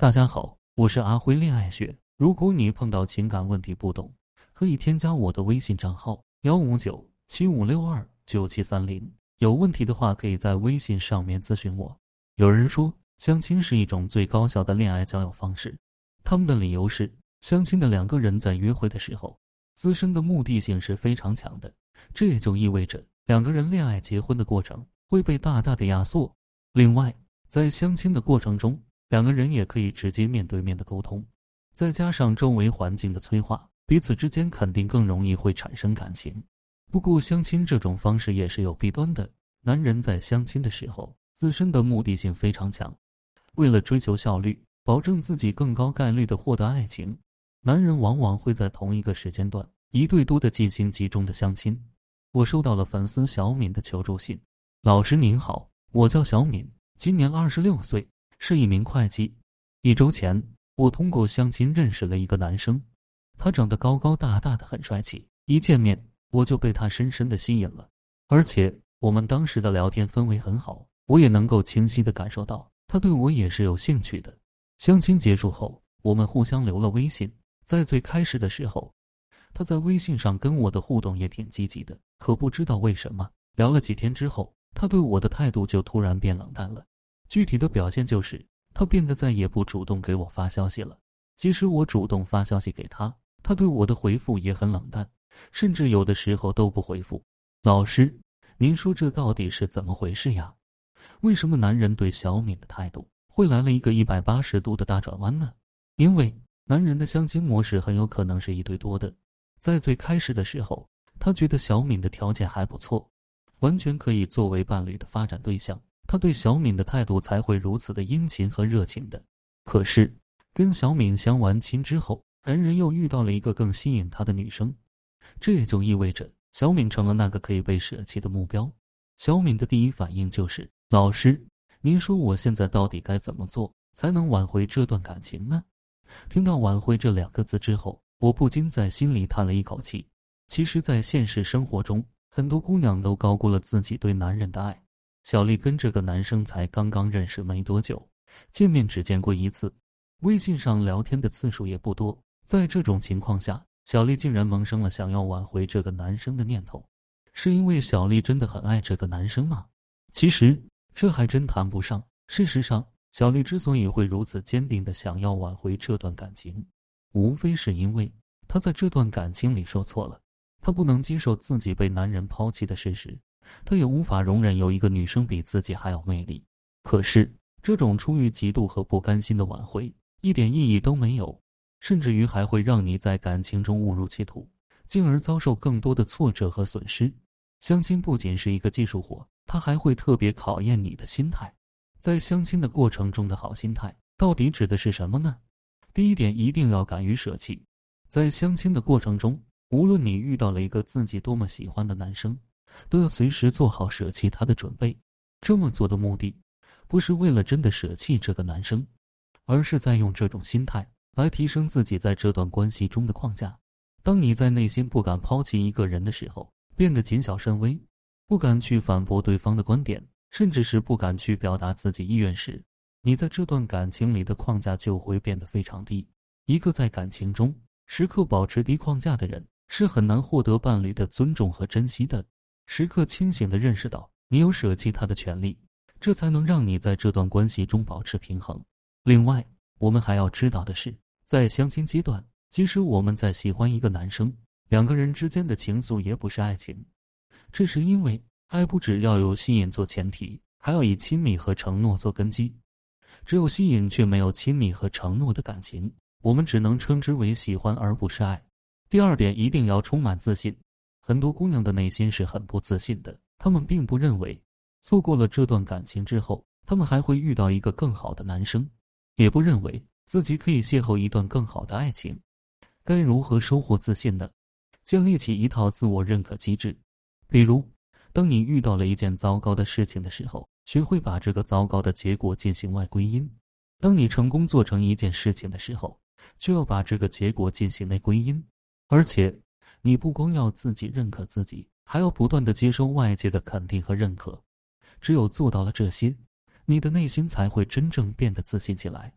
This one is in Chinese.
大家好，我是阿辉恋爱学。如果你碰到情感问题不懂，可以添加我的微信账号幺五九七五六二九七三零。有问题的话，可以在微信上面咨询我。有人说，相亲是一种最高效的恋爱交友方式。他们的理由是，相亲的两个人在约会的时候，自身的目的性是非常强的，这也就意味着两个人恋爱结婚的过程会被大大的压缩。另外，在相亲的过程中，两个人也可以直接面对面的沟通，再加上周围环境的催化，彼此之间肯定更容易会产生感情。不过，相亲这种方式也是有弊端的。男人在相亲的时候，自身的目的性非常强，为了追求效率，保证自己更高概率的获得爱情，男人往往会在同一个时间段一对多的进行集中的相亲。我收到了粉丝小敏的求助信，老师您好，我叫小敏，今年二十六岁。是一名会计。一周前，我通过相亲认识了一个男生，他长得高高大大的，很帅气。一见面，我就被他深深的吸引了。而且我们当时的聊天氛围很好，我也能够清晰的感受到他对我也是有兴趣的。相亲结束后，我们互相留了微信。在最开始的时候，他在微信上跟我的互动也挺积极的。可不知道为什么，聊了几天之后，他对我的态度就突然变冷淡了。具体的表现就是，他变得再也不主动给我发消息了。即使我主动发消息给他，他对我的回复也很冷淡，甚至有的时候都不回复。老师，您说这到底是怎么回事呀？为什么男人对小敏的态度会来了一个一百八十度的大转弯呢？因为男人的相亲模式很有可能是一对多的。在最开始的时候，他觉得小敏的条件还不错，完全可以作为伴侣的发展对象。他对小敏的态度才会如此的殷勤和热情的。可是，跟小敏相完亲之后，男人又遇到了一个更吸引他的女生，这也就意味着小敏成了那个可以被舍弃的目标。小敏的第一反应就是：“老师，您说我现在到底该怎么做才能挽回这段感情呢？”听到“挽回”这两个字之后，我不禁在心里叹了一口气。其实，在现实生活中，很多姑娘都高估了自己对男人的爱。小丽跟这个男生才刚刚认识没多久，见面只见过一次，微信上聊天的次数也不多。在这种情况下，小丽竟然萌生了想要挽回这个男生的念头，是因为小丽真的很爱这个男生吗？其实这还真谈不上。事实上，小丽之所以会如此坚定的想要挽回这段感情，无非是因为她在这段感情里受挫了，她不能接受自己被男人抛弃的事实。他也无法容忍有一个女生比自己还要魅力，可是这种出于嫉妒和不甘心的挽回一点意义都没有，甚至于还会让你在感情中误入歧途，进而遭受更多的挫折和损失。相亲不仅是一个技术活，它还会特别考验你的心态。在相亲的过程中的好心态到底指的是什么呢？第一点，一定要敢于舍弃。在相亲的过程中，无论你遇到了一个自己多么喜欢的男生。都要随时做好舍弃他的准备。这么做的目的，不是为了真的舍弃这个男生，而是在用这种心态来提升自己在这段关系中的框架。当你在内心不敢抛弃一个人的时候，变得谨小慎微，不敢去反驳对方的观点，甚至是不敢去表达自己意愿时，你在这段感情里的框架就会变得非常低。一个在感情中时刻保持低框架的人，是很难获得伴侣的尊重和珍惜的。时刻清醒地认识到你有舍弃他的权利，这才能让你在这段关系中保持平衡。另外，我们还要知道的是，在相亲阶段，即使我们在喜欢一个男生，两个人之间的情愫也不是爱情，这是因为爱不只要有吸引做前提，还要以亲密和承诺做根基。只有吸引却没有亲密和承诺的感情，我们只能称之为喜欢而不是爱。第二点，一定要充满自信。很多姑娘的内心是很不自信的，她们并不认为错过了这段感情之后，她们还会遇到一个更好的男生，也不认为自己可以邂逅一段更好的爱情。该如何收获自信呢？建立起一套自我认可机制。比如，当你遇到了一件糟糕的事情的时候，学会把这个糟糕的结果进行外归因；当你成功做成一件事情的时候，就要把这个结果进行内归因，而且。你不光要自己认可自己，还要不断的接收外界的肯定和认可。只有做到了这些，你的内心才会真正变得自信起来。